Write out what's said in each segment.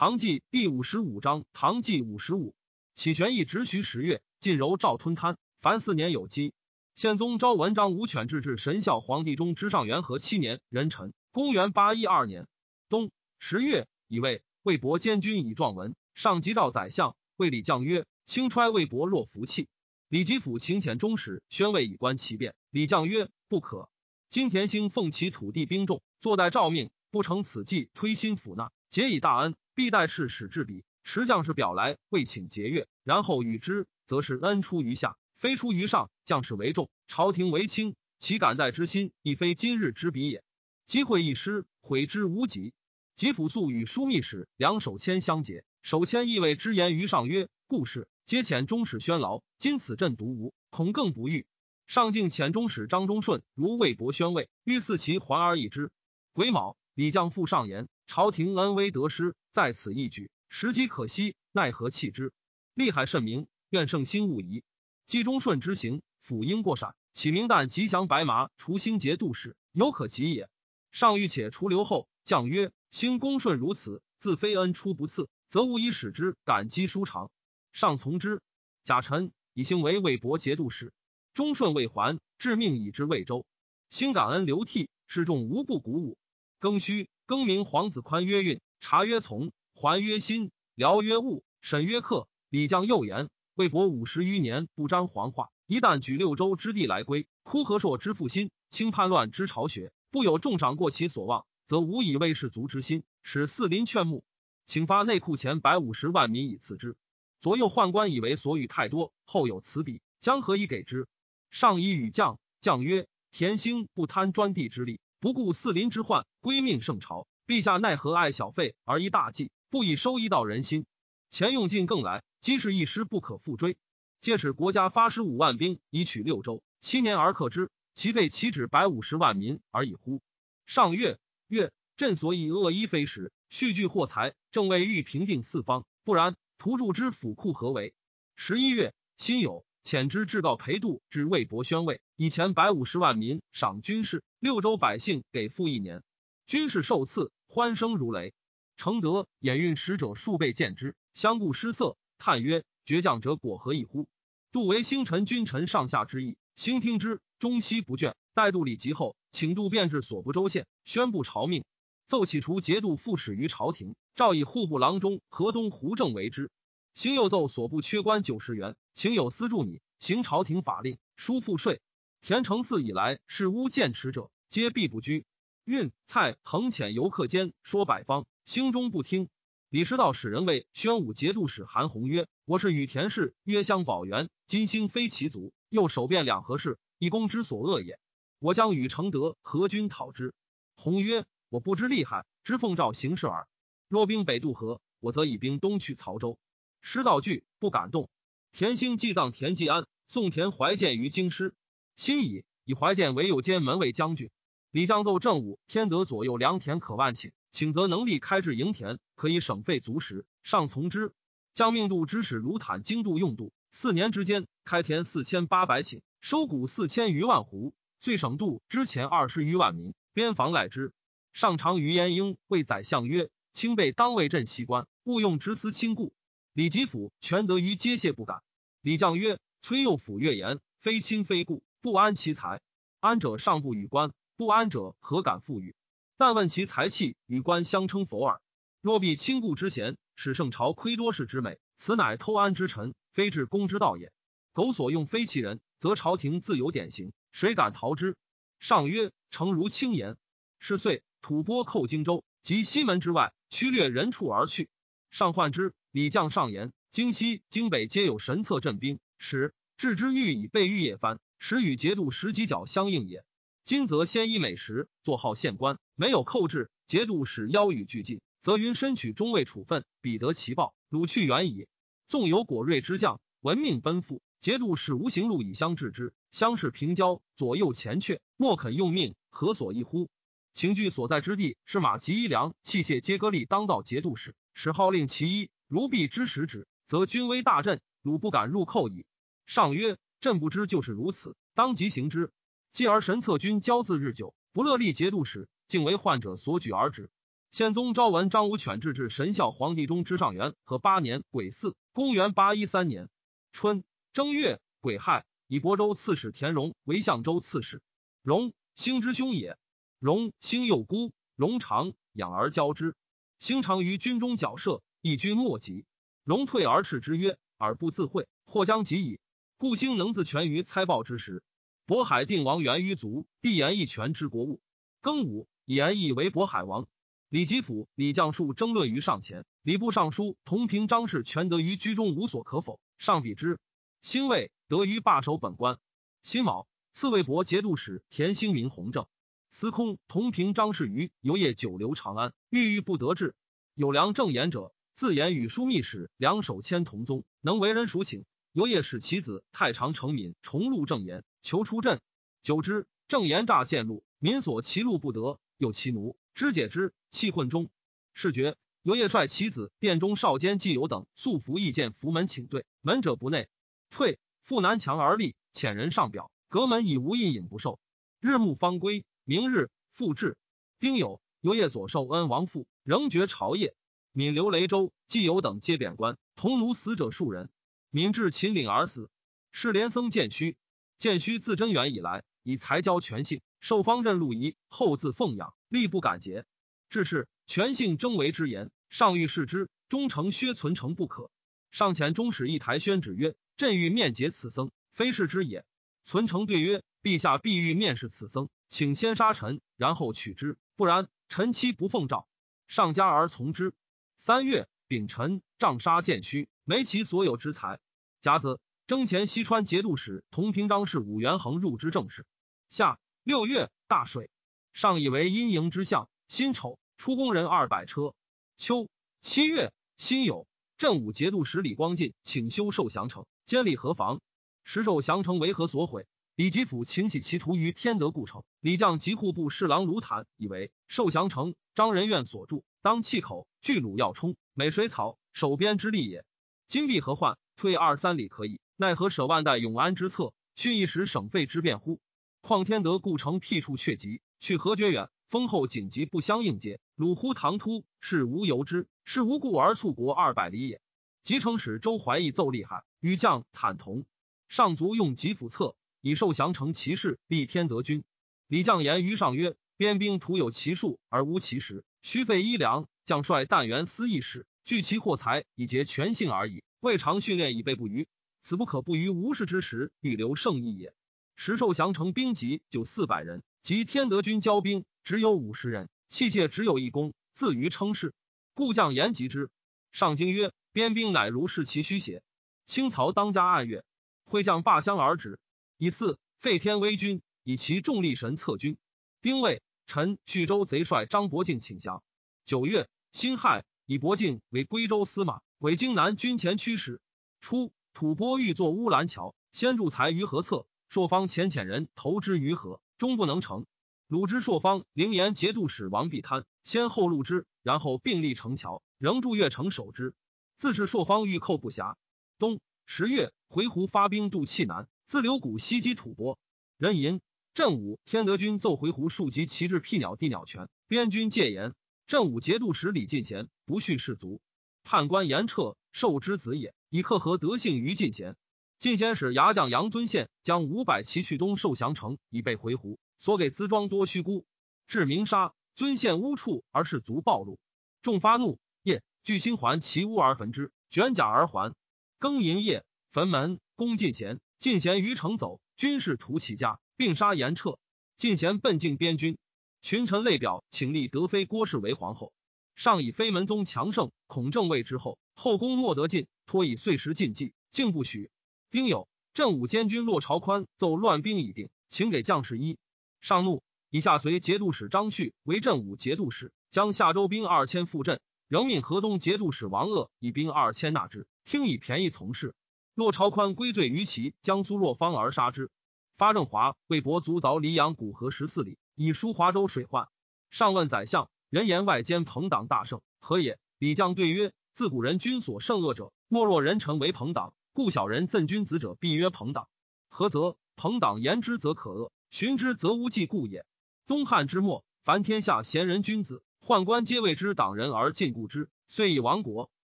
唐纪第五十五章，唐纪五十五，启玄义直徐十月，晋柔赵吞贪，凡四年有基。宪宗昭文章武犬制至神孝皇帝中之上元和七年壬辰，公元八一二年冬十月，以为魏博监军以状文，上级召宰相，谓李将曰：“轻揣魏博若服气。”李吉甫请遣中使宣慰以观其变。李将曰：“不可。金田兴奉其土地兵众，坐待诏命，不成此计，推心抚纳，结以大恩，必待事使至彼，持将士表来，未请节钺，然后与之，则是恩出于下。”非出于上，将士为重，朝廷为轻，其感戴之心亦非今日之比也。机会一失，悔之无及。吉甫素与枢密使梁守谦相结，守谦意味之言于上曰：“故事皆遣中使宣劳，今此朕独无，恐更不遇。”上敬遣中使张忠顺如魏博宣慰，欲赐其还而已之。癸卯，李将复上言：“朝廷恩威得失，在此一举，时机可惜，奈何弃之？利害甚明，愿圣心勿疑。”冀中顺之行，辅应过闪，启明旦吉祥白麻，除星节度使，犹可及也。上欲且除留后，将曰：“兴公顺如此，自非恩出不赐，则无以使之感激舒长。”上从之。贾臣以兴为魏博节度使，忠顺未还，致命以至魏州。兴感恩流涕，示众无不鼓舞。庚戌，更名皇子宽曰运，察曰从，还曰新，辽曰务，沈曰克。李将右言。魏博五十余年不沾黄化，一旦举六州之地来归，哭和硕之负心，轻叛乱之巢穴，不有重赏过其所望，则无以为士卒之心，使四邻劝募，请发内库钱百五十万民以赐之。左右宦官以为所与太多，后有此比，将何以给之？上以与将，将曰：“田兴不贪专地之利，不顾四邻之患，归命圣朝。陛下奈何爱小费而一大计，不以收一道人心？钱用尽更来。”今是一时不可复追，借使国家发十五万兵以取六州，七年而克之，其费岂止百五十万民而已乎？上月月，朕所以恶衣非时，蓄聚货财，正为欲平定四方，不然，徒助之府库何为？十一月，辛酉，遣之至告裴度至魏博宣慰，以前百五十万民赏军士，六州百姓给赋一年，军士受赐，欢声如雷。承德演运使者数倍见之，相顾失色。叹曰：“倔将者果何异乎？杜为星辰君臣上下之意，兴听之，终夕不倦。待杜礼及后，请杜便至所部州县，宣布朝命，奏起除节度副使于朝廷，诏以户部郎中河东胡正为之。兴又奏所部缺官九十员，请有司助你，行朝廷法令，输赋税。田承嗣以来，是诬见持者，皆必不居。运蔡横遣游客间说百方，兴中不听。”李师道使人为宣武节度使韩弘曰：“我是与田氏约相保元，今兴非其族，又守变两河氏，一公之所恶也。我将与承德合军讨之。”弘曰：“我不知厉害，知奉诏行事耳。若兵北渡河，我则以兵东去曹州。”师道惧，不敢动。田兴祭葬田季安，送田怀建于京师。新以以怀建为右监门卫将军。李将奏正武天德左右良田可万顷。请则能力开治营田，可以省费足食，上从之。将命度之使卢坦精度用度，四年之间开田四千八百顷，收谷四千余万斛，遂省度之前二十余万民，边防赖之。上长于延英谓宰相曰：“卿辈当为朕西官，勿用直思亲故。”李吉甫全得于皆谢不敢。李将曰：“崔右辅越言，非亲非故，不安其财。安者上不与官，不安者何敢复与？”但问其才气与官相称否耳？若必亲故之贤，使圣朝亏多士之美，此乃偷安之臣，非治公之道也。苟所用非其人，则朝廷自有典刑，谁敢逃之？上曰：“诚如轻言。”是岁，吐蕃寇荆州及西门之外，驱掠人畜而去。上患之，李将上言：京西、京北皆有神策镇兵，使置之欲以备御也藩，使与节度十几角相应也。今则先依美食，坐号县官，没有寇制，节度使邀与俱进，则云身取中尉处分，彼得其报，鲁去远矣。纵有果锐之将，闻命奔赴，节度使无行路以相制之，相视平交，左右前阙，莫肯用命，何所异乎？情据所在之地，是马及衣粮器械皆割利，当道节度使，使号令其一，如必之时止，则军威大振，鲁不敢入寇矣。上曰：朕不知就是如此，当即行之。继而神策军骄自日久，不乐立节度使，竟为患者所举而止。宪宗昭文张武犬制至神孝皇帝中之上元和八年癸巳，公元八一三年春正月癸亥，以亳州刺史田荣为相州刺史。荣，兴之兄也。荣，兴幼孤，荣长养而教之。兴常于军中角射，一君莫及。荣退而斥之曰：“尔不自会，或将及矣。”故兴能自全于猜报之时。渤海定王源于族，帝言一权之国务。庚午，以言义为渤海王。李吉甫、李将术争论于上前。礼部尚书同平张氏全得于居中，无所可否。上比之。兴未得于罢守本官。辛卯，赐魏博节度使田兴明弘正。司空同平张氏于游业久留长安，郁郁不得志。有良正言者，自言与枢密使两手牵同宗，能为人属请。游夜使其子太常成敏重录正言，求出镇。久之，正言诈见禄，民所其禄不得，有其奴知解之，气混中。是觉游夜率其子殿中少监季友等素服意见扶门请对，门者不内，退。复南墙而立，遣人上表，隔门以无印引不受。日暮方归。明日复至，丁酉，游夜左受恩王父，仍觉朝业。闽留雷州，季友等皆贬官，同奴死者数人。闽至秦岭而死。是连僧建虚，建虚自贞元以来，以才交全姓，受方任陆仪，后自奉养，力不敢竭。至是，全姓争为之言，上欲视之，终成薛存诚不可。上前中使一台宣旨曰：“朕欲面结此僧，非是之也。”存诚对曰：“陛下必欲面试此僧。”请先杀臣，然后取之，不然臣妻不奉诏。上加而从之。三月丙辰，杖杀建虚，没其所有之财。甲子，征前西川节度使同平章事武元衡入之政事。夏六月，大水。上以为阴营之象。辛丑，出工人二百车。秋七月，辛酉，镇武节度使李光进请修受降城，监理河防。时受降城为何所毁？李吉甫请起其徒于天德故城，李将及户部侍郎卢坦以为受降城，张仁愿所著，当气口巨鲁要冲，美水草，守边之利也。今必何患？退二三里可以，奈何舍万代永安之策，去一时省费之变乎？况天德故城僻处却急，去何绝远？丰厚紧急不相应接。鲁乎唐突，是无由之，是无故而促国二百里也。即城使周怀义奏厉害，与将坦同，上卒用吉府策。以受降成骑士，立天德军。李将言于上曰：“边兵徒有其数而无其实，须费衣粮。将帅但元司一使，聚其货财以结全性而已。未尝训练以备不虞，此不可不于无事之时预留胜意也。”时受降成兵籍就四百人，及天德军交兵只有五十人，器械只有一弓，自于称是。故将言及之。上京曰：“边兵乃如是其虚邪？”清曹当家暗月，会将罢相而止。以次废天威军，以其重力神策军。丁未，陈叙州贼帅张伯敬请降。九月，辛亥，以伯敬为归州司马，为京南军前驱使。初，吐蕃欲作乌兰桥，先筑材于河侧，朔方遣遣人投之于河，终不能成。鲁之朔方灵岩节度使王必贪先后录之，然后并立城桥，仍筑越城守之。自是朔方欲寇不暇。冬十月，回鹘发兵渡契南。自留谷袭击吐蕃，人吟镇武天德军奏回鹘数及旗帜辟鸟地鸟泉，边军戒严。镇武节度使李进贤不恤士卒，判官严彻受之子也，以克和德性于进贤。进贤使牙将杨尊宪将五百骑去东受降城，以备回鹘，所给资装多虚估，至明沙，尊宪屋处而士卒暴露，众发怒，夜聚星环其屋而焚之，卷甲而还。更寅夜，焚门，攻进贤。进贤于城走，军士屠其家，并杀严彻。进贤奔进边军，群臣类表，请立德妃郭氏为皇后。上以妃门宗强盛，恐正位之后，后宫莫得进，托以岁时禁忌，竟不许。丁酉，镇武监军骆朝宽奏乱兵已定，请给将士衣。上怒，以下随节度使张旭为镇武节度使，将夏州兵二千赴镇，仍命河东节度使王鄂以兵二千纳之，听以便宜从事。骆朝宽归罪于其江苏若方而杀之。发正华为伯卒凿黎阳古河十四里，以疏华州水患。上问宰相，人言外间朋党大胜，何也？李将对曰：自古人君所胜恶者，莫若人臣为朋党，故小人赠君子者，必曰朋党。何则？朋党言之则可恶，循之则无忌故也。东汉之末，凡天下贤人君子，宦官皆为之党人而禁锢之，遂以亡国。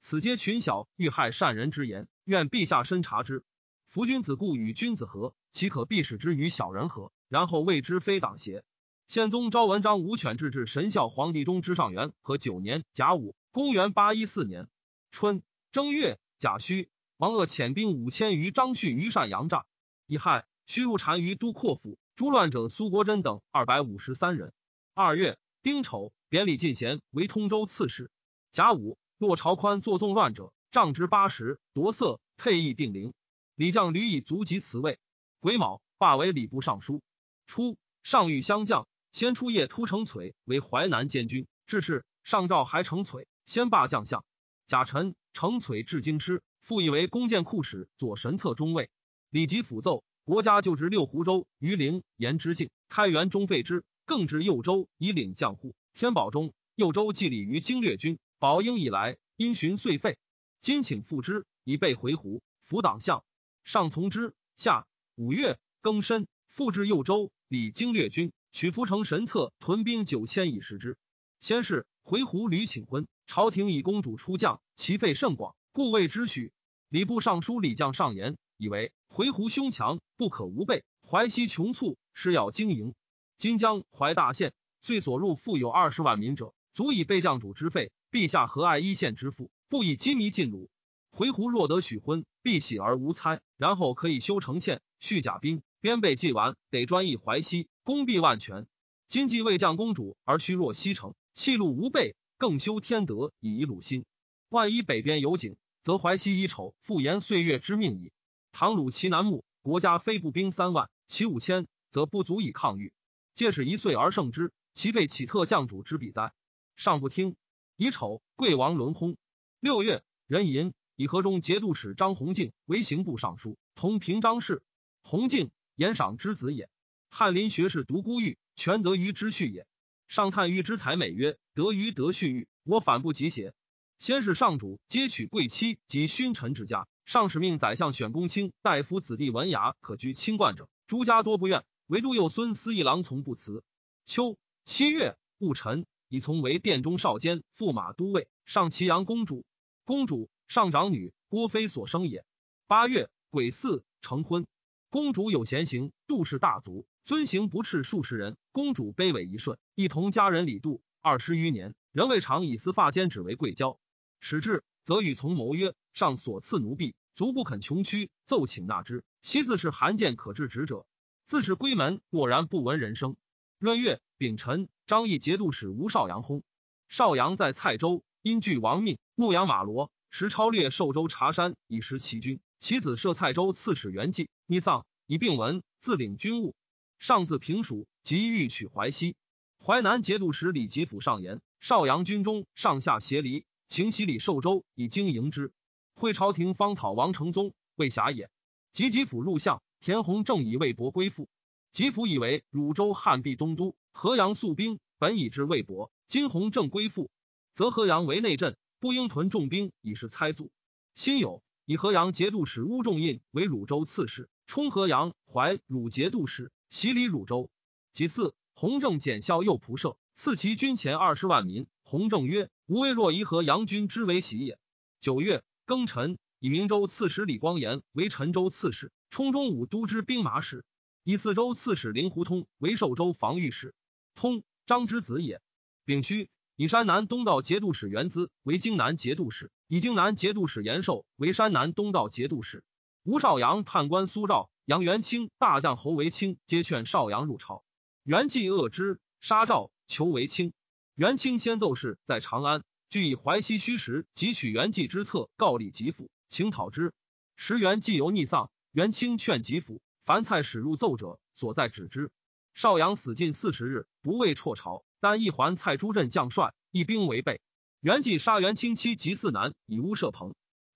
此皆群小欲害善人之言，愿陛下深察之。夫君子固与君子和，岂可必使之与小人和，然后谓之非党邪？宪宗昭文章武犬制至神孝皇帝中之上元和九年甲午，公元八一四年春正月甲戌，王鄂遣兵五千余，张旭于单阳诈，乙亥，须入单于都括府，诛乱者苏国珍等二百五十三人。二月丁丑。贬李进贤为通州刺史。甲午，骆朝宽作纵乱者，杖之八十，夺色，配役定陵。李将屡以足及辞位。癸卯，罢为礼部尚书。初，上谕相将，先出夜突成璀为淮南监军。致仕，上诏还成璀，先罢将相。甲辰，成璀至京师，复以为弓箭库使，左神策中尉。李吉辅奏，国家就职六湖州，于陵延之境，开元中废之，更至右州，以领将户。天宝中，右州既礼于经略军，宝应以来，因循遂废。今请复之，以备回鹘。辅党相上从之。下五月庚申，复至右州，礼经略军，取福城神策屯兵九千以食之。先是，回鹘屡请婚，朝廷以公主出将，其费甚广，故谓之许。礼部尚书李将上言，以为回鹘凶强，不可无备。淮西穷促，是要经营。今江淮大县。遂所入富有二十万民者，足以备将主之费。陛下何爱一县之富，不以积弥进鲁？回鹘若得许婚，必喜而无猜，然后可以修城堑，蓄甲兵，边备既完，得专议淮西，攻必万全。今既未降公主，而虚弱西城，弃路无备，更修天德以遗鲁心。万一北边有景，则淮西以丑，复延岁月之命矣。唐鲁其南牧，国家非步兵三万，其五千，则不足以抗御。借使一岁而胜之。其被启特将主之比哉？上不听。乙丑，贵王轮薨。六月，壬寅，以河中节度使张弘敬为刑部尚书，同平章事。弘敬，言赏之子也。翰林学士独孤玉，全得于之序也。上叹玉之才美曰：“得于得序玉，我反不及邪？”先是上主皆娶贵妻及勋臣之家，上使命宰相选公卿大夫子弟文雅可居清冠者，诸家多不愿，唯独幼孙司一郎从不辞。秋。七月戊辰，以从为殿中少监、驸马都尉，上祁阳公主。公主上长女，郭妃所生也。八月癸巳，成婚。公主有贤行，杜氏大族，尊行不斥数十人。公主卑微一顺，一同家人李杜二十余年，仍未尝以丝发间指为贵交。始至，则与从谋曰：“上所赐奴婢，足不肯穷屈，奏请纳之。昔自是罕见可治职者，自是归门，默然不闻人声。”闰月。丙辰，张毅节度使吴少阳薨。少阳在蔡州，因惧亡命，牧羊马罗，时超略寿州茶山，以食其军。其子设蔡州刺史元济，逆丧，以病文，自领军务。上自平蜀，即欲取淮西。淮南节度使李吉甫上言：少阳军中上下协离，请袭李寿州以经营之。会朝廷方讨王承宗，未暇也。及吉甫入相，田弘正以魏博归附。吉甫以为汝州汉必东都。河阳宿兵，本已至魏博。今弘正归附，则河阳为内镇，不应屯重兵以示猜阻。辛酉，以河阳节度使乌仲印为汝州刺史，充河阳、淮、汝节度使，袭礼汝州。其次，弘正检校右仆射，赐其军前二十万民。弘正曰：“吾为若夷河阳军之为喜也。”九月庚辰，以明州刺史李光炎为陈州刺史，充中武都之兵马使。以四州刺史林胡通为寿州防御使。通张之子也。丙戌，以山南东道节度使元资为荆南节度使，以荆南节度使延寿为山南东道节度使。吴少阳判官苏兆、杨元清、大将侯维清皆劝少阳入朝。元济恶之，杀赵，求维清。元清先奏事在长安，据以淮西虚实，汲取元济之策，告立吉府，请讨之。时元济由逆丧，元清劝吉府，凡蔡使入奏者，所在止之。少阳死近四十日，不畏辍朝，但一环蔡朱镇将帅，一兵为备。元济杀元清妻及四男，以屋设棚。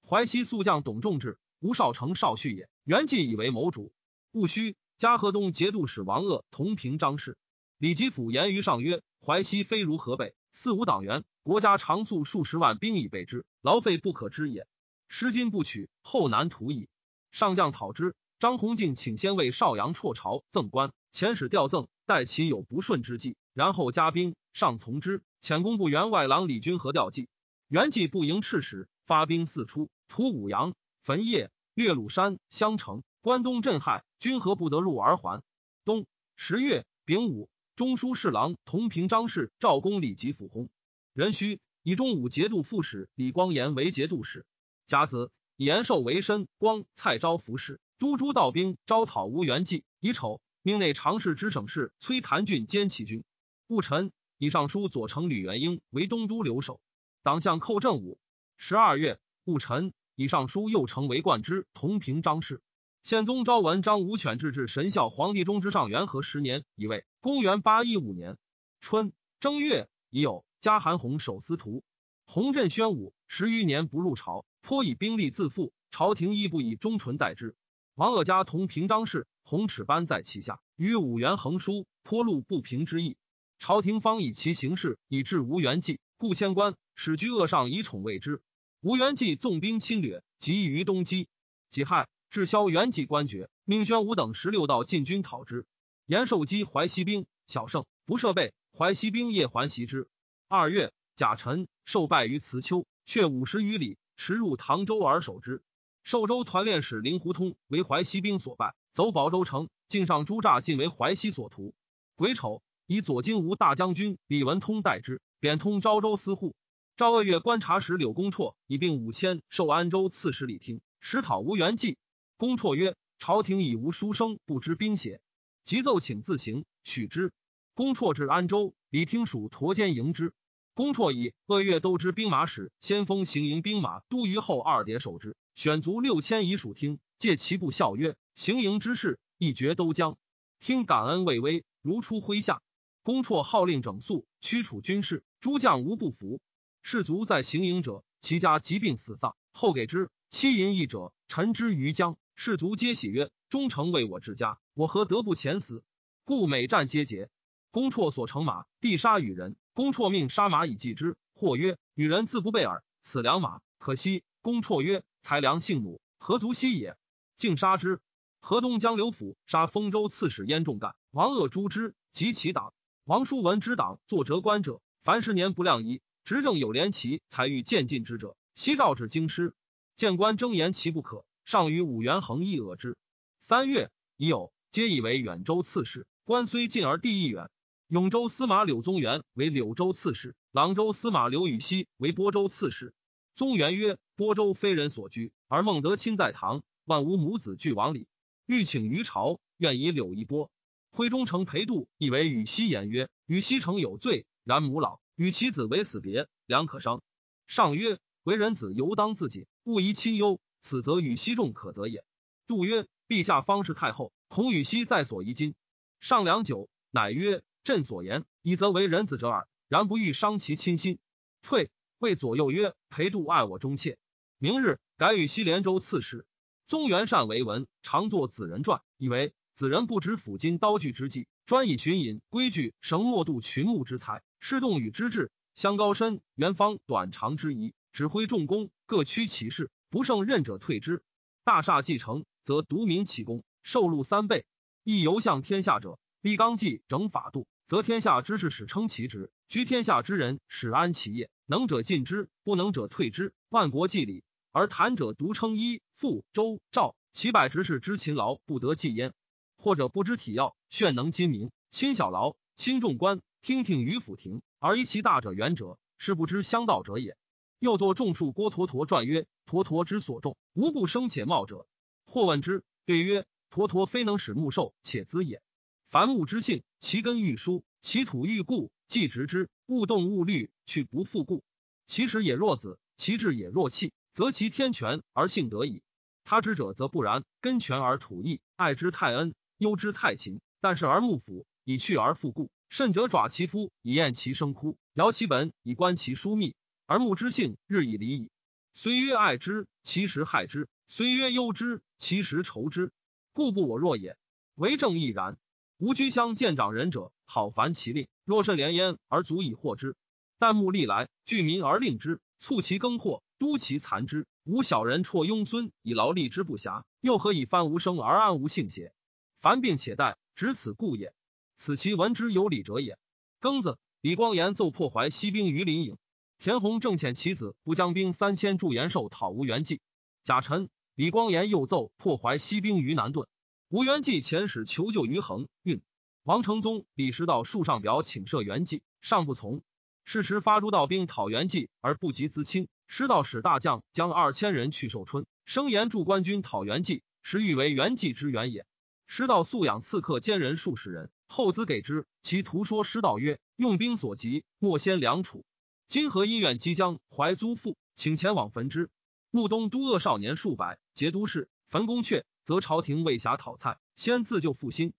淮西宿将董仲志、吴少成少婿也。元济以为谋主。戊戌，嘉禾东节度使王鄂同平张氏。李吉甫言于上曰：淮西非如河北，四无党员，国家常粟数十万兵以备之，劳费不可知也。失今不取，后难图矣。上将讨之。张弘敬请先为邵阳辍朝赠官。遣使调赠，待其有不顺之际，然后加兵。上从之。遣工部员外郎李军和调计。元济不迎赤使，发兵四出，屠武阳、焚业、略鲁山、襄城。关东震撼，军何不得入而还。冬十月丙午，中书侍郎同平章事赵公李吉府薨。壬戌，以中武节度副使李光炎为节度使。甲子，以延寿为申光蔡昭服侍都诸道兵，招讨吴元济。乙丑，命内常侍之省事崔谭俊兼其军。戊辰，以尚书左丞吕元英为东都留守。党相寇正武。十二月戊辰，以尚书右丞为冠之同平章事。宪宗昭文章武犬制至神孝皇帝中之上元和十年，乙未，公元八一五年春正月，已有加韩弘守司徒。弘镇宣武十余年不入朝，颇以兵力自负，朝廷亦不以忠纯待之。王鄂家同平章事，弘齿班在其下，与五元横书，颇露不平之意。朝廷方以其行事以致吴元济，故迁官。使居恶上以宠为之。吴元济纵兵侵略，急于东击。己亥，致萧元济官爵，命宣武等十六道进军讨之。延寿击淮西兵，小胜，不设备。淮西兵夜还袭之。二月，甲辰，受败于慈丘，却五十余里，驰入唐州而守之。寿州团练使林胡通为淮西兵所败，走保州城，境上诸诈尽为淮西所屠。癸丑，以左京吴大将军李文通代之，贬通昭州司户。赵鄂月观察使柳公绰以并五千受安州刺史李听，实讨吴元济。公绰曰：“朝廷已无书生，不知兵邪？”即奏请自行，许之。公绰至安州，李听属驼肩迎之。公绰以鄂月都知兵马使先锋行营兵马都虞候二叠守之，选卒六千以属听，借其部笑曰：“行营之事，一决都将。”听感恩未微，如出麾下。公绰号令整肃，驱除军士，诸将无不服。士卒在行营者，其家疾病死丧，后给之妻淫役者，陈之于江。士卒皆喜曰：“忠诚为我治家，我何得不前死？”故每战皆捷。公绰所乘马，地杀与人。公绰命杀马以祭之。或曰：“与人自不备耳，此良马可惜。”公绰曰：“才良性怒，何足惜也？”竟杀之。河东江刘府杀丰州刺史燕仲干，王鄂诛之，及其党。王叔文之党作折官者，凡十年不量一。执政有连旗，才欲渐进之者，悉召至京师。谏官争言其不可，上与五元衡议恶之。三月，已有皆以为远州刺史。官虽近而地亦远。永州司马柳宗元为柳州刺史，朗州司马刘禹锡为播州刺史。宗元曰：“播州非人所居，而孟德亲在堂，万无母子俱往里。欲请于朝，愿以柳一波。”徽忠丞裴度以为禹锡言曰：“禹锡诚有罪，然母老。”与其子为死别，良可伤。上曰：“为人子，犹当自谨，勿疑亲忧。此则与西众可责也。”杜曰：“陛下方是太后，恐与西在所疑今。”上良久，乃曰：“朕所言，以则为人子者耳。然不欲伤其亲心。”退，谓左右曰：“裴度爱我忠切，明日改与西连州刺史。”宗元善为文，常作子人传，以为子人不知抚今刀具之计，专以寻隐规矩绳墨度群目之才。施动与之志，相高深，元方短长之宜，指挥重功，各趋其事，不胜任者退之。大厦继承，则独民其功，受禄三倍。亦犹向天下者，立纲纪，整法度，则天下之士始称其职，居天下之人使安其业。能者进之，不能者退之。万国祭礼，而谈者独称一父周赵，其百执事之勤劳不得计焉。或者不知体要，炫能亲民，亲小劳，亲重官。听听于府庭，而依其大者远者，是不知相道者也。又作众述郭橐驼传曰：“橐驼之所重，无不生且茂者。”或问之，对曰：“橐驼非能使木寿且滋也。凡木之性，其根欲疏，其土欲固，既直之，勿动勿虑，去不复故。其实也若子，其志也若气，则其天全而性得矣。他之者则不然，根全而土易，爱之太恩，忧之太勤，但是而木腐，以去而复固。”甚者爪其夫以验其生枯，摇其本以观其疏密，而木之性日以离矣。虽曰爱之，其实害之；虽曰忧之，其实愁之。故不我若也。为政亦然。吾居乡见长人者，好烦其令，若甚连焉而足以获之。但目历来，聚民而令之，促其耕获，督其残之。吾小人辍庸孙以劳力之不暇，又何以翻无生而安无幸邪？凡病且待，只此故也。此其闻之有理者也。庚子，李光炎奏破淮西兵于临颍。田弘正遣其子不将兵三千助延寿讨吴元济。贾辰，李光炎又奏破淮西兵于南顿。吴元济遣使求救于衡运。王承宗、李师道数上表请赦元济，尚不从。是时发诸道兵讨元济，而不及资亲。师道使大将将二千人去寿春，声言驻官军讨元济，实欲为元济之援也。师道素养刺客奸人数十人，后资给之。其徒说师道曰：“用兵所及，莫先良楚。今河医院即将怀租父，请前往焚之。穆东都恶少年数百，节都市焚宫阙，则朝廷未暇讨蔡，先自救复兴。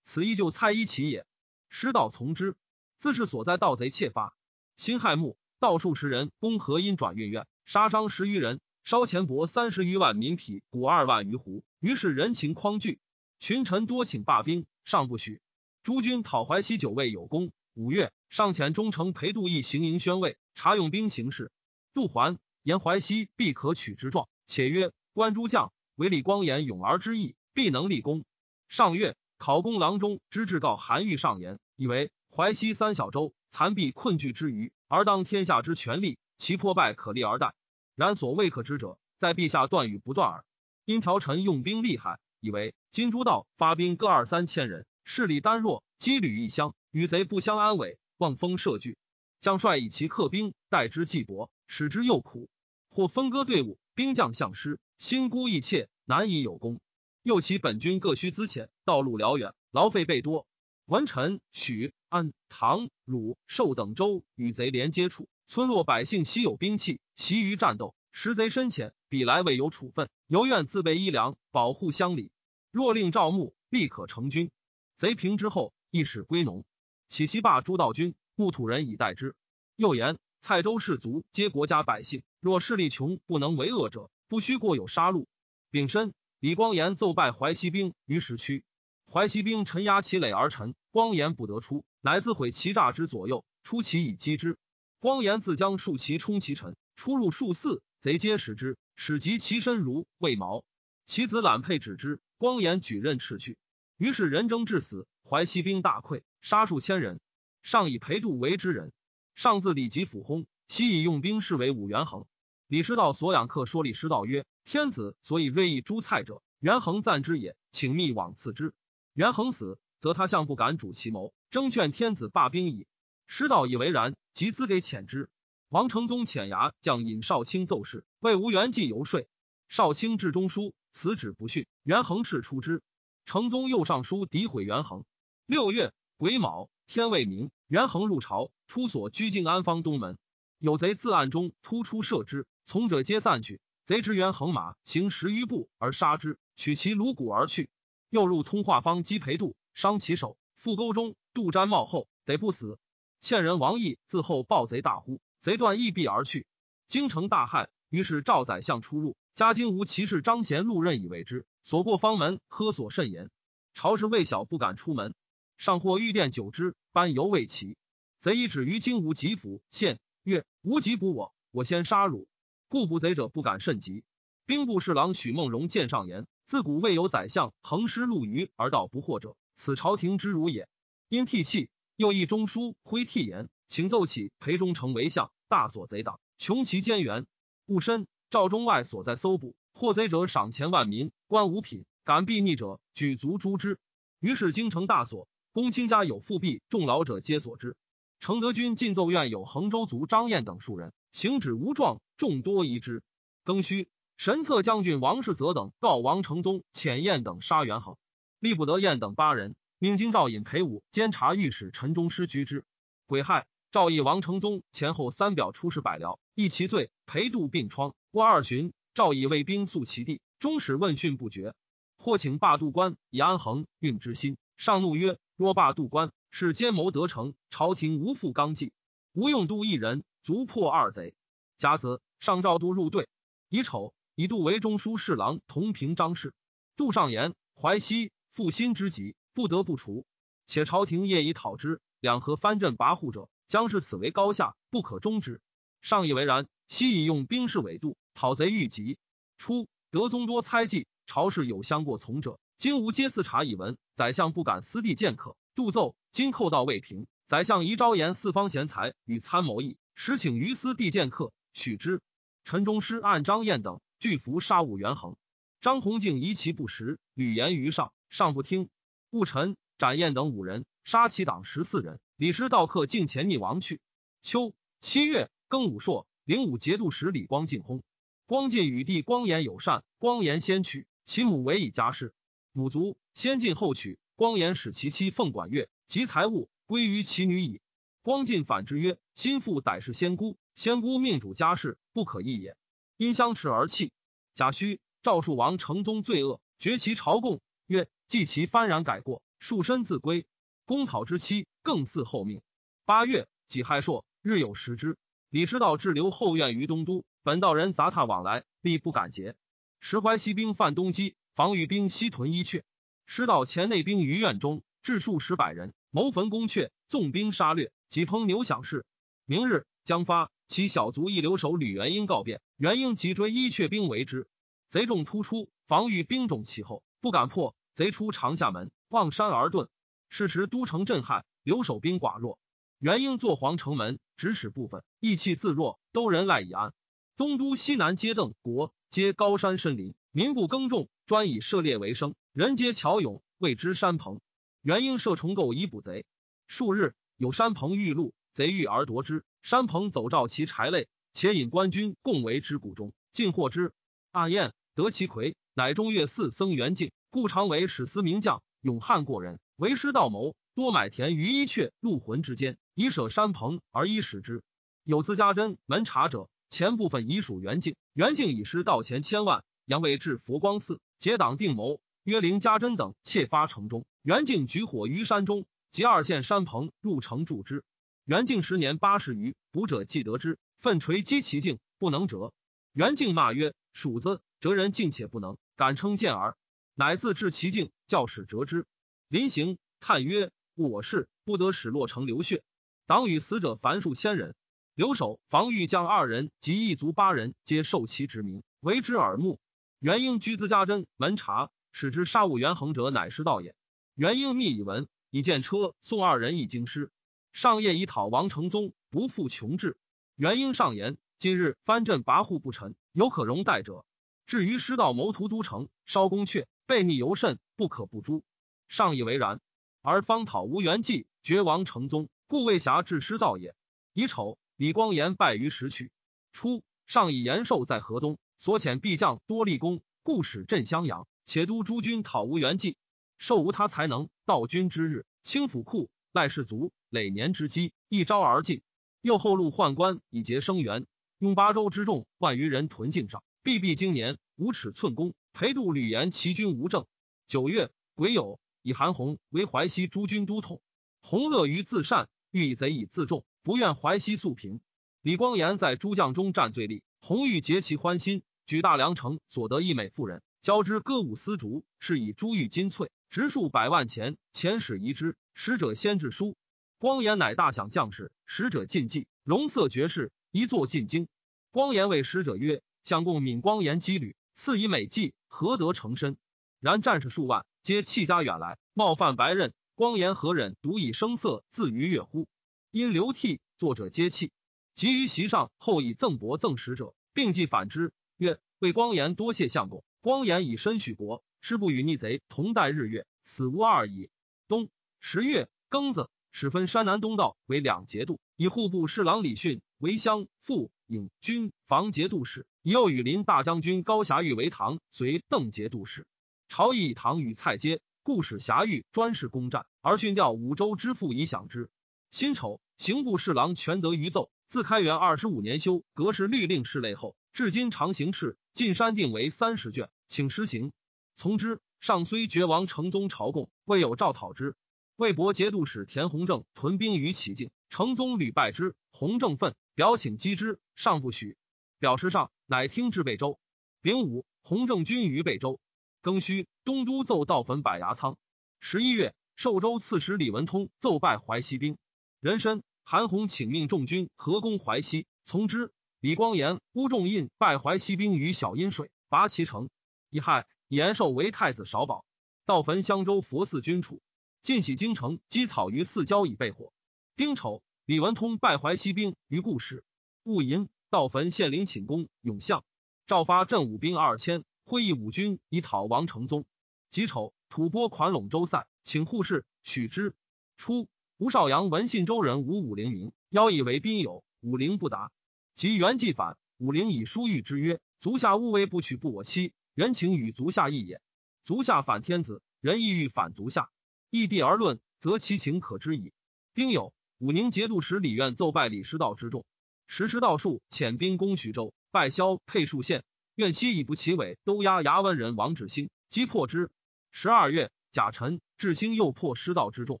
此亦就蔡一起也。师道从之，自是所在盗贼窃发。辛亥木，盗数十人攻河阴转运院，杀伤十余人，烧钱帛三十余万民匹，谷二万余斛。于是人情匡惧，群臣多请罢兵，尚不许。诸军讨淮西九位有功。五月，上遣忠诚裴度义行营宣慰，察用兵形势。杜环言淮西必可取之状，且曰：关诸将为李光炎勇而之意，必能立功。上月，考功郎中之至告韩愈上言，以为淮西三小州残壁困惧之余，而当天下之权力，其破败可立而待。然所未可知者，在陛下断与不断耳。因条臣用兵厉害，以为金珠道发兵各二三千人。势力单弱，羁旅异乡，与贼不相安危，望风设据。将帅以其克兵，待之既薄，使之又苦。或分割队伍，兵将相失，心孤意怯，难以有功。又其本军各需资浅，道路辽远，劳费倍多。文臣、许、安、唐、鲁、寿等州与贼连接处，村落百姓稀有兵器，习于战斗。时贼深浅，彼来未有处分，犹愿自备衣粮，保护乡里。若令赵牧，立可成军。贼平之后，亦使归农，起其罢诸道军，牧土人以待之。又言蔡州士卒皆国家百姓，若势力穷不能为恶者，不须过有杀戮。丙申，李光炎奏败淮西兵于石区，淮西兵沉压其垒而沉，光炎不得出，乃自毁其栅之左右，出其以击之。光炎自将数骑冲其尘，出入数四，贼皆食之，使及其身如未毛。其子揽佩止之，光炎举刃斥去。于是人争至死，淮西兵大溃，杀数千人。上以裴度为之人，上自李吉府薨。西以用兵士为武元衡。李师道所养客说李师道曰：“天子所以锐意诛蔡者，元衡赞之也，请密往赐之。元衡死，则他相不敢主其谋，征劝天子罢兵矣。”师道以为然，即资给遣之。王承宗遣衙将尹少卿奏事，为吴元济游说。少卿至中书，辞旨不逊。元衡斥出之。承宗又上书诋毁元衡。六月癸卯，天未明，元衡入朝，出所居静安坊东门，有贼自暗中突出射之，从者皆散去。贼执元衡马行十余步而杀之，取其颅骨而去。又入通化坊击裴度，伤其手，腹沟中杜瞻冒后，得不死。欠人王毅自后暴贼大呼，贼断义臂而去。京城大骇，于是赵宰相出入，嘉靖无骑士张贤路任以为之。所过方门，喝所甚严。朝时未小，不敢出门。上或御殿酒之，班犹未齐。贼已止于京吴吉府县，曰：“无吉捕我，我先杀汝。”故捕贼者不敢甚急。兵部侍郎许孟荣见上言：“自古未有宰相横尸戮鱼而道不惑者，此朝廷之辱也。”因涕泣，又议中书挥涕言，请奏起裴忠诚为相，大所贼党，穷其奸源。戊申，赵中外所在搜捕。获贼者赏钱万民，官五品；敢避逆者，举足诛之。于是京城大所，公卿家有复辟，众老者皆所知。承德军进奏院有衡州卒张燕等数人，行止无状，众多疑之。庚戌，神策将军王世泽等告王承宗遣燕等杀元衡，立不得燕等八人，命京兆尹裴武监察御史陈忠师居之。癸亥，赵义王承宗前后三表出使百僚，议其罪。裴度病疮，过二旬。赵以卫兵宿其地，终始问讯不绝。或请罢渡关，以安衡运之心。上怒曰：“若罢渡关，是奸谋得成，朝廷无复纲纪。吴用度一人，足破二贼。甲子，上诏度入队。乙丑，以度为中书侍郎，同平章事。杜上言：淮西复心之急，不得不除。且朝廷业已讨之，两河藩镇跋扈者，将是此为高下，不可终之。上以为然。昔以用兵士委度。”讨贼欲急，初德宗多猜忌，朝事有相过从者，今无皆赐察以闻。宰相不敢私地见客，杜奏今寇盗未平，宰相宜昭言四方贤才与参谋议，实请于私地见客，许之。陈忠师按张燕等拒服杀武元衡，张弘敬疑其不实，屡言于上，上不听。戊辰，斩燕等五人，杀其党十四人。李师道客进前逆亡去。秋七月庚午朔，灵武节度使李光进薨。光进与弟光颜友善，光颜先娶，其母为以家事。母卒，先进后娶。光颜使其妻奉管乐及财物归于其女矣。光进反之曰：“心腹歹是仙姑，仙姑命主家事，不可易也。”因相持而弃。贾诩赵树王成宗罪恶，绝其朝贡，曰：“既其幡然改过，束身自归。”公讨之妻更赐后命。八月己亥朔，日有食之。李师道滞留后院于东都。本道人杂沓往来，必不敢劫。石怀西兵犯东击，防御兵西屯伊阙。师道前内兵于院中，至数十百人，谋焚宫阙，纵兵杀掠，几烹牛享事。明日将发，其小卒一留守吕元英告变，元英急追伊阙兵为之。贼众突出，防御兵种其后，不敢破。贼出长夏门，望山而遁。是时都城震撼，留守兵寡弱。元英坐皇城门，指使部分，意气自若，都人赖以安。东都西南皆邓国，皆高山深林，民不耕种，专以射猎为生。人皆巧勇，谓之山棚。元婴设重构以捕贼。数日，有山棚遇路，贼遇而夺之。山棚走召其柴类，且引官军共为之谷中，尽获之。阿燕得其魁，乃中岳寺僧元敬，故常为史思名将，勇悍过人，为师道谋，多买田于伊阙、鹿魂之间，以舍山棚而衣食之。有自家珍门察者。前部分已属元敬，元敬以师道钱千万，杨为至佛光寺结党定谋，约凌家珍等窃发城中。元敬举火于山中，及二县山棚入城助之。元敬时年八十余，卜者既得之，奋锤击其境，不能折。元敬骂曰：“鼠子，折人竟且不能，敢称健儿！”乃自治其境，教使折之。临行，叹曰：“我是不得使落城流血，党与死者凡数千人。”留守防御将二人及一族八人，皆受其之名，为之耳目。元婴居自家珍门察，使之杀物元衡者，乃师道也。元婴密以闻，以见车送二人一京师。上夜以讨王承宗，不复穷志。元婴上言：今日藩镇跋扈不臣，有可容待者。至于师道谋图都城，烧宫阙，悖逆尤甚，不可不诛。上以为然，而方讨吴元济，绝王承宗，故未暇至师道也。乙丑。李光颜败于石渠。初，上以延寿在河东，所遣必将多立功，故使镇襄阳，且督诸军讨吴元济。受无他才能，道君之日，清府库，赖士卒，累年之积，一朝而尽。又后路宦官以节生源，用八州之众万余人屯境上，必必经年，无尺寸弓，裴度吕延齐军无政。九月，癸酉，以韩弘为淮西诸军都统。弘乐于自善，欲以贼以自重。不愿淮西素平，李光颜在诸将中占最力。红玉结其欢心，举大梁城所得一美妇人，交之歌舞丝竹，是以珠玉金翠，值数百万钱。遣使遗之，使者先至书。光颜乃大享将士，使者进计，容色绝世，一坐进京。光颜谓使者曰：“相共敏光颜羁旅，赐以美计，何得成身？然战士数万，皆弃家远来，冒犯白刃，光颜何忍独以声色自娱悦乎？”因流涕，作者皆泣。及于席上，后以赠帛赠使者，并记反之，曰：“为光颜多谢相公。光颜以身许国，师不与逆贼同待日月，死无二矣。”冬十月庚子，始分山南东道为两节度，以户部侍郎李训为乡副尹军防节度使，以右羽林大将军高霞玉为唐随邓节度使。朝议唐与蔡阶，故使霞玉专事攻战，而训调五州之父以享之。辛丑，刑部侍郎全德于奏，自开元二十五年修格式律令事类后，至今常行敕，进山定为三十卷，请施行。从之。上虽绝王承宗朝贡，未有诏讨之。魏博节度使田弘正屯兵于其境，承宗屡败之。弘正愤，表请击之，上不许。表示上，乃听至贝州。丙午，弘正军于贝州。庚戌，东都奏道焚百牙仓。十一月，寿州刺史李文通奏败淮西兵。人参韩弘请命众军合攻淮西，从之。李光颜、乌仲印败淮西兵于小阴水，拔其城。乙亥，延寿为太子少保，到焚襄州佛寺君处，晋喜京城积草于四郊以备火。丁丑，李文通败淮西兵于故事。戊寅，到坟献陵寝宫永相，赵发镇武兵二千，会议五军以讨王承宗。己丑，吐蕃款陇州塞，请护士许之。初，吴少阳闻信州人吴武陵名，邀以为宾友，武陵不答。及元既反，武陵以书谕之曰：“足下勿为不取不我妻，人情与足下异也。足下反天子，人亦欲反足下，异地而论，则其情可知矣。”丁酉，武宁节度使李愿奏拜李师道之众，时师道数遣兵攻徐州，败萧沛数县。愿期以不其尾，都押牙湾人王志兴，击破之。十二月，甲辰，志兴又破师道之众，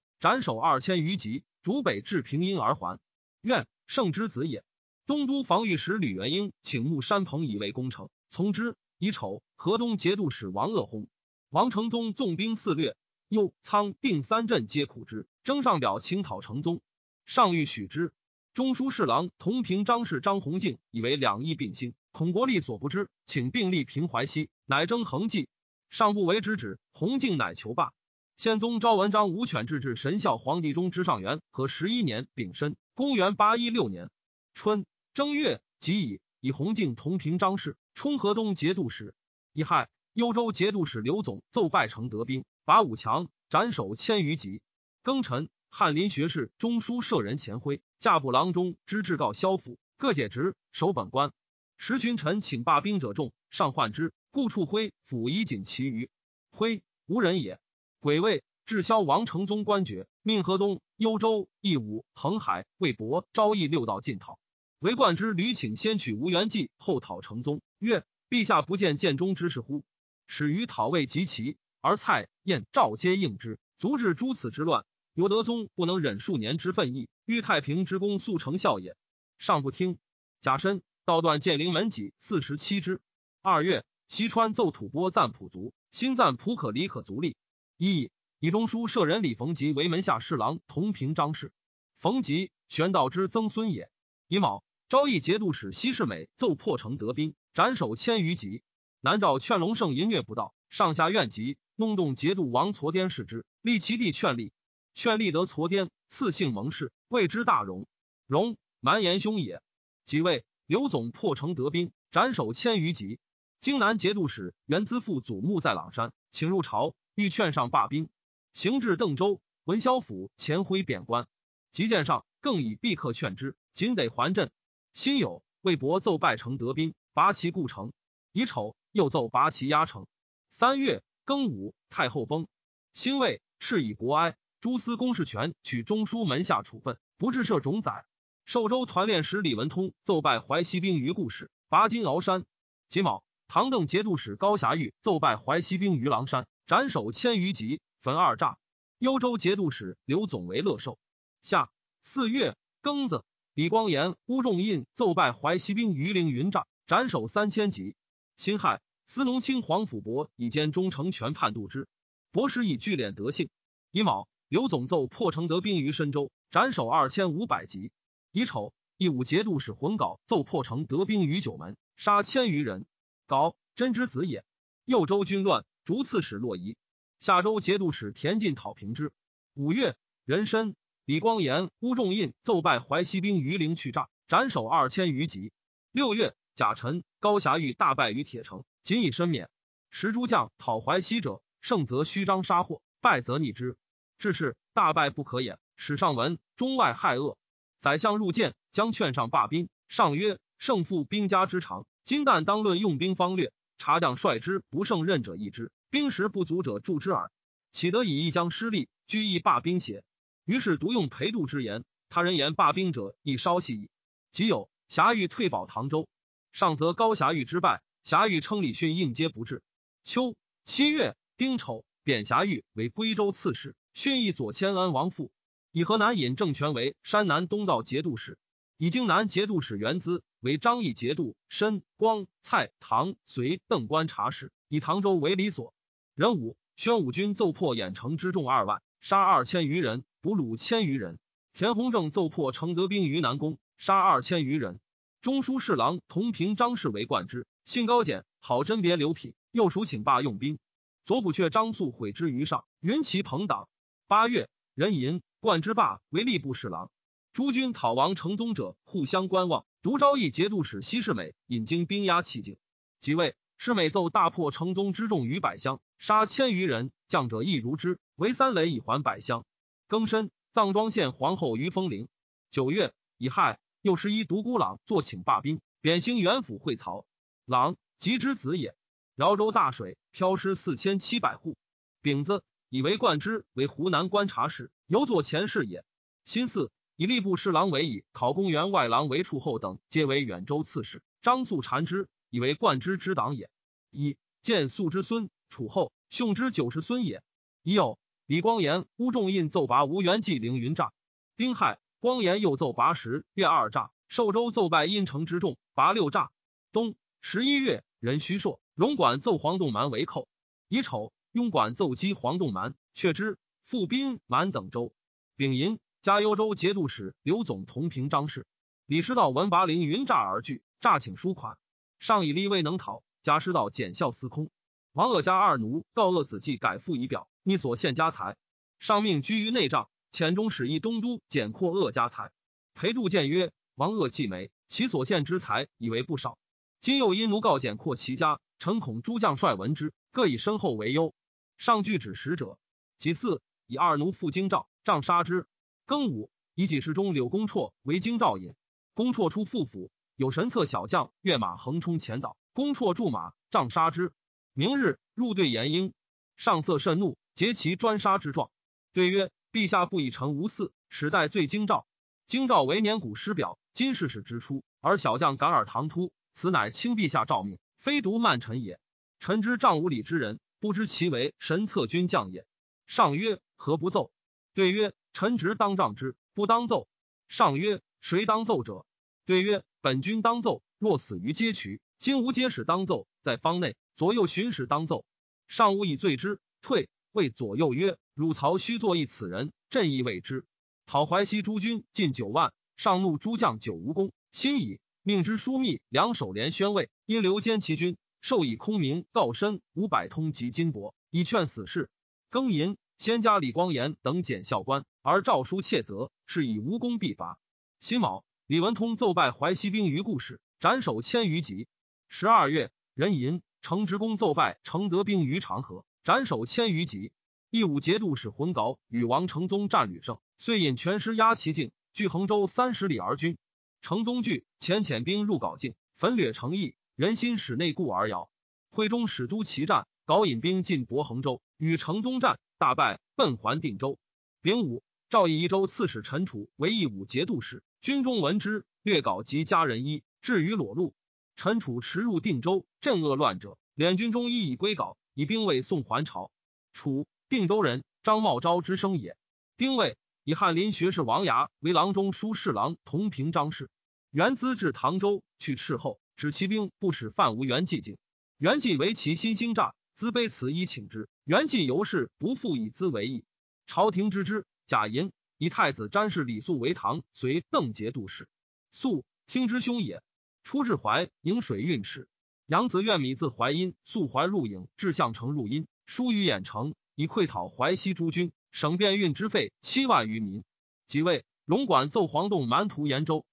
斩首二千余级，逐北至平阴而还。愿圣之子也。东都防御使吕元英请募山鹏以为攻城，从之。乙丑，河东节度使王鄂薨。王承宗纵兵肆掠，又仓定三镇皆苦之。征上表请讨承宗，上欲许之。中书侍郎同平张氏张弘敬以为两翼并兴，恐国力所不知，请并立平淮西，乃征恒济。上不为之止，弘敬乃求罢。宪宗昭文章武犬制至神孝皇帝中之上元和十一年丙申，公元八一六年春正月即以以弘敬同平张氏充河东节度使。乙亥，幽州节度使刘总奏拜城得兵，拔五强，斩首千余级。庚辰，翰林学士、中书舍人钱辉、驾部郎中之至告萧府，各解职，守本官。时群臣请罢兵者众，上患之。故处徽府以锦其余，徽无人也。癸未，至萧王承宗官爵，命河东、幽州、义武、恒海、魏博、昭义六道进讨。为冠之屡请先取吴元济，后讨成宗，曰：“陛下不见建中之事乎？”始于讨魏及齐，而蔡燕赵皆应之，足至诸此之乱。有德宗不能忍数年之愤意，欲太平之功速成效也。上不听。甲申，道断建陵门戟四十七支。二月。西川奏吐蕃赞普族，新赞普可李可足利。一以中书舍人李逢吉为门下侍郎，同平章事。逢吉，玄道之曾孙也。乙卯，昭义节度使西世美奏破城得兵，斩首千余级。南诏劝隆盛淫虐不道，上下怨疾，弄动节度王痤颠视之，立其弟劝立。劝立得痤颠，赐姓蒙氏，谓之大荣。荣，蛮延兄也。即位，刘总破城得兵，斩首千余级。荆南节度使袁资父祖墓在朗山，请入朝，欲劝上罢兵。行至邓州，文萧府前挥贬官，急见上，更以必克劝之，仅得还镇。辛酉，魏博奏拜成德兵，拔其故城。乙丑，又奏拔其压城。三月庚午，太后崩。辛未，敕以国哀。诸司公事权取中书门下处分，不至赦种宰。寿州团练使李文通奏拜淮西兵于故事，拔金鳌山。己卯。唐邓节度使高霞玉奏拜淮西兵于狼山，斩首千余级，焚二栅。幽州节度使刘总为乐寿。夏四月庚子，李光炎、乌仲印奏败淮西兵于凌云栅，斩首三千级。辛亥，司农卿黄甫伯以兼忠诚权叛度之，博时以聚敛德性。乙卯，刘总奏破承德兵于深州，斩首二千五百级。乙丑，义武节度使浑稿奏破城德兵于九门，杀千余人。稿真之子也。右州军乱，逐刺史洛仪。下州节度使田进讨平之。五月，壬申，李光炎、乌仲印奏拜淮西兵于陵去诈，斩首二千余级。六月，甲辰，高霞玉大败于铁城，仅以身免。石诸将讨淮西者，胜则虚张杀获，败则逆之。至是大败不可掩。史上闻中外害恶，宰相入见，将劝上罢兵。上曰：胜负兵家之常。今旦当论用兵方略，察将率之不胜任者一之，兵实不足者助之耳。岂得以一将失利，居易罢兵邪？于是独用裴度之言，他人言罢兵者亦稍息矣。即有侠欲退保唐州，上则高侠欲之败，侠欲称李训应接不至。秋七月丁丑，贬侠欲为归州刺史，训义左迁安王父，以河南尹政权为山南东道节度使。以荆南节度使元资为张义节度，申光蔡唐隋邓观察使，以唐州为理所。壬午，宣武军奏破兖城之众二万，杀二千余人，俘虏千余人。田弘正奏破承德兵于南宫，杀二千余人。中书侍郎同平张氏为冠之，性高简，好甄别流品。又属请罢用兵。左补阙张肃毁之于上，云其朋党。八月，壬寅，冠之罢为吏部侍郎。诸军讨王成宗者，互相观望。独昭义节度使西世美引经兵压气境，即位，世美奏大破成宗之众于百乡，杀千余人，将者亦如之，为三垒以还百乡。庚申，藏庄县皇后于风陵。九月，乙亥，又十一独孤朗坐请罢兵，贬兴元府会曹。朗吉之子也。饶州大水，漂失四千七百户。丙子，以为冠之为湖南观察使，犹作前事也。辛巳。以吏部侍郎为以考公员外郎为处后等，皆为远州刺史。张素禅之，以为冠之之党也。一见素之孙，楚后，兄之九十孙也。已有李光炎、乌仲印奏拔吴元济凌云诈。丁亥，光炎又奏拔十月二诈。寿州奏拜阴城之众，拔六诈。冬十一月，任虚硕、荣管奏黄洞蛮为寇。乙丑，雍管奏击黄洞蛮，却之。复兵满等州。丙寅。加幽州节度使刘总同平张氏，李师道闻拔陵云诈而惧，诈请书款，上以吏未能讨，贾师道检校司空王鄂家二奴告鄂子继改复仪表，逆所献家财，上命居于内帐，遣中使役东都检括鄂家财。裴度谏曰：王鄂既没，其所献之财以为不少，今又因奴告检括其家，诚恐诸将帅闻之，各以身后为忧。上据指使者，其次以二奴赴京兆，杖杀之。庚午，以己事中柳公绰为京兆尹。公绰出副府，有神策小将跃马横冲前导，公绰驻马，杖杀之。明日入对严英，上色甚怒，结其专杀之状。对曰：陛下不以臣无嗣，始代罪京兆。京兆为年古师表，今世史之初，而小将敢尔唐突，此乃卿陛下诏命，非独慢臣也。臣之仗无礼之人，不知其为神策军将也。上曰：何不奏？对曰。臣职当仗之，不当奏。上曰：谁当奏者？对曰：本君当奏。若死于街渠，今无皆使当奏，在方内左右巡使当奏。上无以罪之，退。谓左右曰：汝曹须作义此人，朕亦未之。讨淮西诸军近九万，上怒诸将久无功，心矣，命之枢密两手连宣慰，因刘坚其军，授以空明、告申五百通及金帛，以劝死士。庚寅。先加李光炎等检校官，而诏书窃责，是以无功必罚。辛卯，李文通奏拜淮西兵于故事，斩首千余级。十二月，壬寅，程直公奏拜承德兵于长河，斩首千余级。义武节度使浑杲与王承宗战屡胜，遂引全师压其境，据衡州三十里而军。承宗惧，遣遣兵入镐境，焚掠城邑，人心使内固而摇。会中使都齐战，镐引兵进博衡州，与承宗战。大败，奔还定州。丙午，赵以一州刺史陈楚为义武节度使。军中闻之，略稿及家人衣，至于裸露。陈楚驰入定州，镇恶乱者，敛军中衣以归稿，以兵卫送还朝。楚定州人，张茂昭之生也。丁未，以翰林学士王牙为郎中书侍郎，同平章事。元资至唐州，去斥后，指其兵不使范无元寂境。元寂为其新兴诈。资卑辞以请之，元既由是不复以资为意。朝廷知之，贾寅以太子詹事李肃为唐随邓节度使。肃卿之兄也。出至淮，迎水运使。杨子愿米自淮阴，溯淮入颍，至项城入阴，疏于兖城，以溃讨淮西诸军，省便运之费七万余民。即位，龙管奏黄洞蛮屠延州，